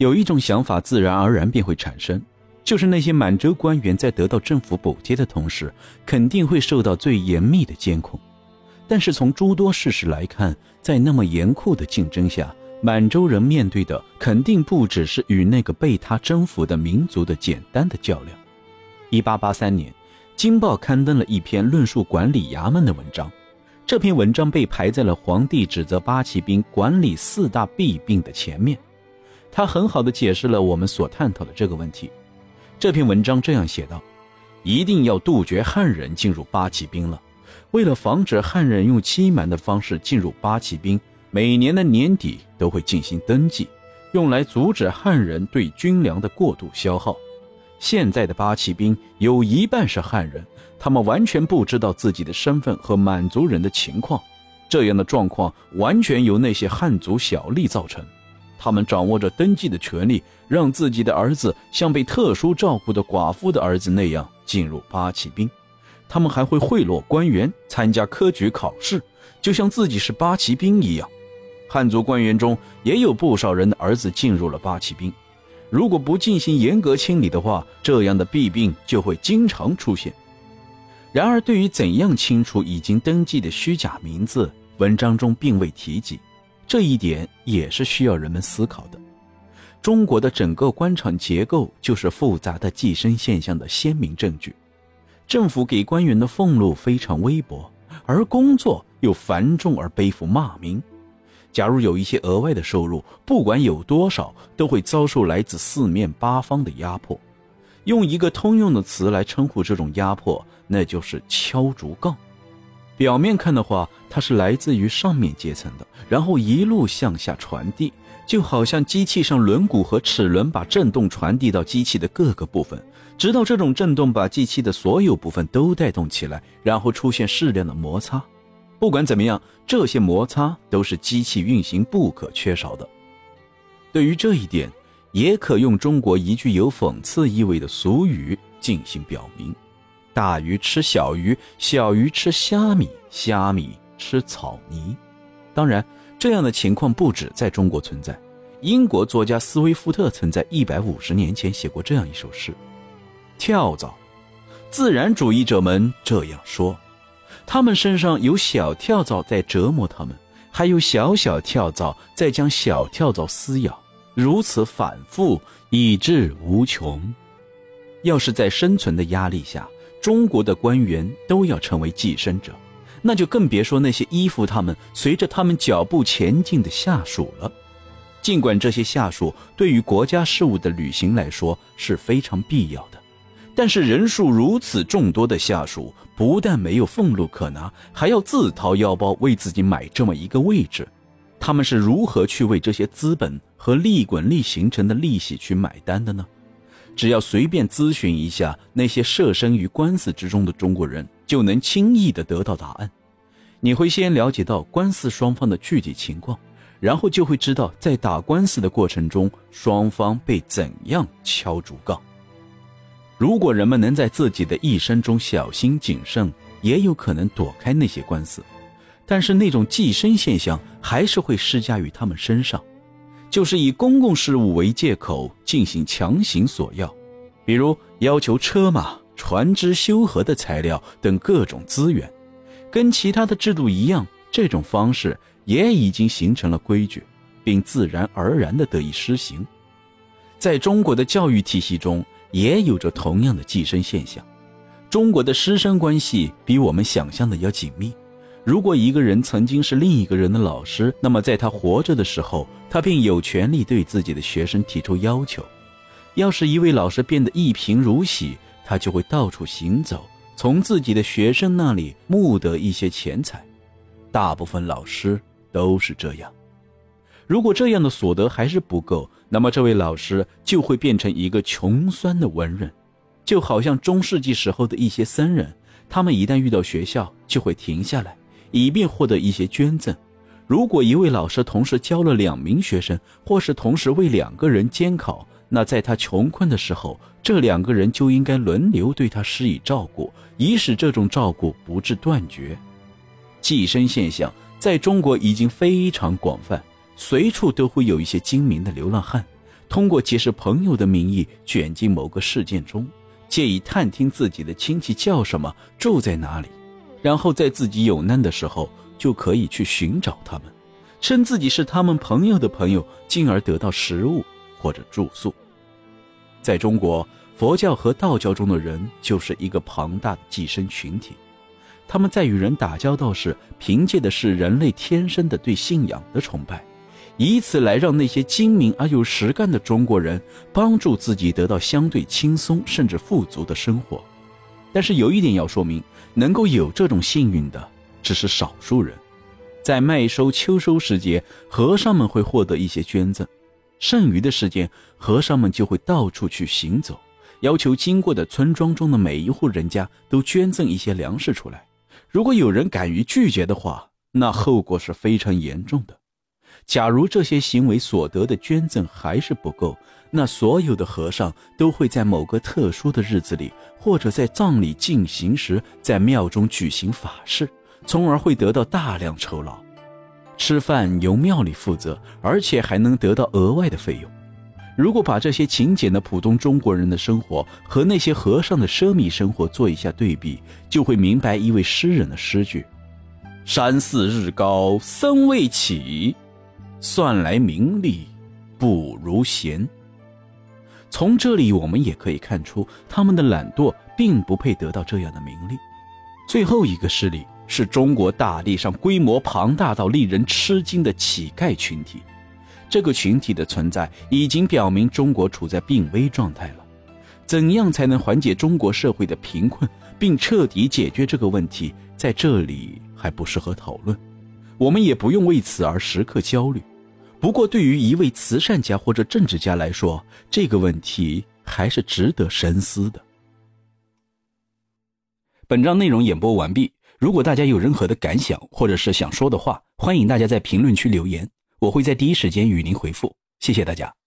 有一种想法自然而然便会产生，就是那些满洲官员在得到政府补贴的同时，肯定会受到最严密的监控。但是从诸多事实来看，在那么严酷的竞争下，满洲人面对的肯定不只是与那个被他征服的民族的简单的较量。一八八三年，《京报》刊登了一篇论述管理衙门的文章，这篇文章被排在了皇帝指责八旗兵管理四大弊病的前面。他很好的解释了我们所探讨的这个问题。这篇文章这样写道：“一定要杜绝汉人进入八旗兵了。为了防止汉人用欺瞒的方式进入八旗兵，每年的年底都会进行登记，用来阻止汉人对军粮的过度消耗。现在的八旗兵有一半是汉人，他们完全不知道自己的身份和满族人的情况。这样的状况完全由那些汉族小吏造成。”他们掌握着登记的权利，让自己的儿子像被特殊照顾的寡妇的儿子那样进入八旗兵。他们还会贿赂官员，参加科举考试，就像自己是八旗兵一样。汉族官员中也有不少人的儿子进入了八旗兵。如果不进行严格清理的话，这样的弊病就会经常出现。然而，对于怎样清除已经登记的虚假名字，文章中并未提及。这一点也是需要人们思考的。中国的整个官场结构就是复杂的寄生现象的鲜明证据。政府给官员的俸禄非常微薄，而工作又繁重而背负骂名。假如有一些额外的收入，不管有多少，都会遭受来自四面八方的压迫。用一个通用的词来称呼这种压迫，那就是敲竹杠。表面看的话，它是来自于上面阶层的，然后一路向下传递，就好像机器上轮毂和齿轮把震动传递到机器的各个部分，直到这种震动把机器的所有部分都带动起来，然后出现适量的摩擦。不管怎么样，这些摩擦都是机器运行不可缺少的。对于这一点，也可用中国一句有讽刺意味的俗语进行表明。大鱼吃小鱼，小鱼吃虾米，虾米吃草泥。当然，这样的情况不止在中国存在。英国作家斯威夫特曾在一百五十年前写过这样一首诗：“跳蚤，自然主义者们这样说，他们身上有小跳蚤在折磨他们，还有小小跳蚤在将小跳蚤撕咬，如此反复，以至无穷。要是在生存的压力下。”中国的官员都要成为寄生者，那就更别说那些依附他们、随着他们脚步前进的下属了。尽管这些下属对于国家事务的履行来说是非常必要的，但是人数如此众多的下属，不但没有俸禄可拿，还要自掏腰包为自己买这么一个位置，他们是如何去为这些资本和利滚利形成的利息去买单的呢？只要随便咨询一下那些涉身于官司之中的中国人，就能轻易的得到答案。你会先了解到官司双方的具体情况，然后就会知道在打官司的过程中，双方被怎样敲竹杠。如果人们能在自己的一生中小心谨慎，也有可能躲开那些官司。但是那种寄生现象还是会施加于他们身上。就是以公共事务为借口进行强行索要，比如要求车马、船只修河的材料等各种资源，跟其他的制度一样，这种方式也已经形成了规矩，并自然而然地得以施行。在中国的教育体系中，也有着同样的寄生现象。中国的师生关系比我们想象的要紧密。如果一个人曾经是另一个人的老师，那么在他活着的时候，他便有权利对自己的学生提出要求。要是一位老师变得一贫如洗，他就会到处行走，从自己的学生那里募得一些钱财。大部分老师都是这样。如果这样的所得还是不够，那么这位老师就会变成一个穷酸的文人，就好像中世纪时候的一些僧人，他们一旦遇到学校，就会停下来。以便获得一些捐赠。如果一位老师同时教了两名学生，或是同时为两个人监考，那在他穷困的时候，这两个人就应该轮流对他施以照顾，以使这种照顾不致断绝。寄生现象在中国已经非常广泛，随处都会有一些精明的流浪汉，通过结识朋友的名义卷进某个事件中，借以探听自己的亲戚叫什么、住在哪里，然后在自己有难的时候就可以去寻找他们，称自己是他们朋友的朋友，进而得到食物或者住宿。在中国，佛教和道教中的人就是一个庞大的寄生群体，他们在与人打交道时，凭借的是人类天生的对信仰的崇拜。以此来让那些精明而又实干的中国人帮助自己得到相对轻松甚至富足的生活，但是有一点要说明，能够有这种幸运的只是少数人。在麦收秋收时节，和尚们会获得一些捐赠，剩余的时间，和尚们就会到处去行走，要求经过的村庄中的每一户人家都捐赠一些粮食出来。如果有人敢于拒绝的话，那后果是非常严重的。假如这些行为所得的捐赠还是不够，那所有的和尚都会在某个特殊的日子里，或者在葬礼进行时，在庙中举行法事，从而会得到大量酬劳。吃饭由庙里负责，而且还能得到额外的费用。如果把这些勤俭的普通中国人的生活和那些和尚的奢靡生活做一下对比，就会明白一位诗人的诗句：“山寺日高僧未起。”算来名利不如闲。从这里我们也可以看出，他们的懒惰并不配得到这样的名利。最后一个势力是中国大地上规模庞大到令人吃惊的乞丐群体。这个群体的存在已经表明中国处在病危状态了。怎样才能缓解中国社会的贫困，并彻底解决这个问题，在这里还不适合讨论。我们也不用为此而时刻焦虑。不过，对于一位慈善家或者政治家来说，这个问题还是值得深思的。本章内容演播完毕。如果大家有任何的感想或者是想说的话，欢迎大家在评论区留言，我会在第一时间与您回复。谢谢大家。